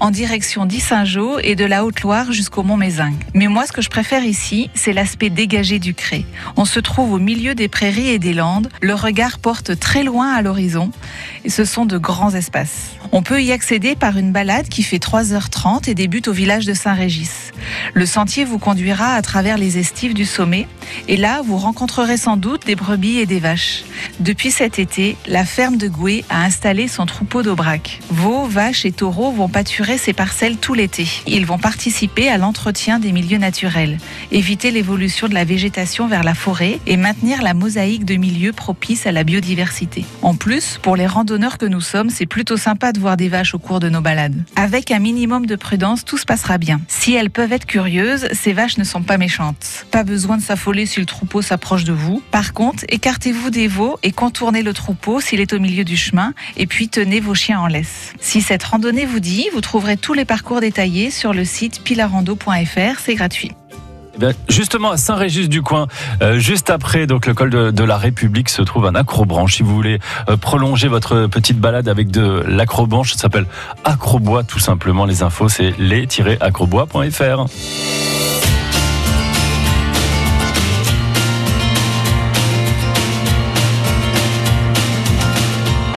en direction d'Issingeau et de la Haute-Loire jusqu'au Mont-Mézingue. Mais moi, ce que je préfère ici, c'est l'aspect dégagé du Cré. On se trouve au milieu des prairies et des landes, le regard porte très loin à l'horizon et ce sont de grands espaces. On peut y accéder par une balade qui fait 3h30 et débute au village de Saint-Régis. Le sentier vous conduira à travers les estives du sommet et là, vous rencontrerez sans doute des brebis et des vaches. Depuis cet été, la ferme de Goué a installé son troupeau d'aubrac. Veaux, vaches et taureaux vont pâturer ces parcelles tout l'été. Ils vont participer à l'entretien des milieux naturels, éviter l'évolution de la végétation vers la forêt et maintenir la mosaïque de milieux propices à la biodiversité. En plus, pour les randonneurs que nous sommes, c'est plutôt sympa de voir des vaches au cours de nos balades. Avec un minimum de prudence, tout se passera bien. Si elles peuvent être curieuses, ces vaches ne sont pas méchantes. Pas besoin de s'affoler si le troupeau s'approche de vous. Par contre, écartez-vous des veaux et contournez le troupeau s'il est au milieu du chemin et puis tenez vos chiens en laisse. Si cette randonnée vous vous trouverez tous les parcours détaillés sur le site pilarando.fr, c'est gratuit. Eh justement, à Saint-Régis-du-Coin, euh, juste après donc le col de, la République, se trouve un acrobranche. Si vous voulez euh, prolonger votre petite balade avec de l'acrobranche, ça s'appelle Acrobois tout simplement. Les infos, c'est les-acrobois.fr.